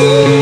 you.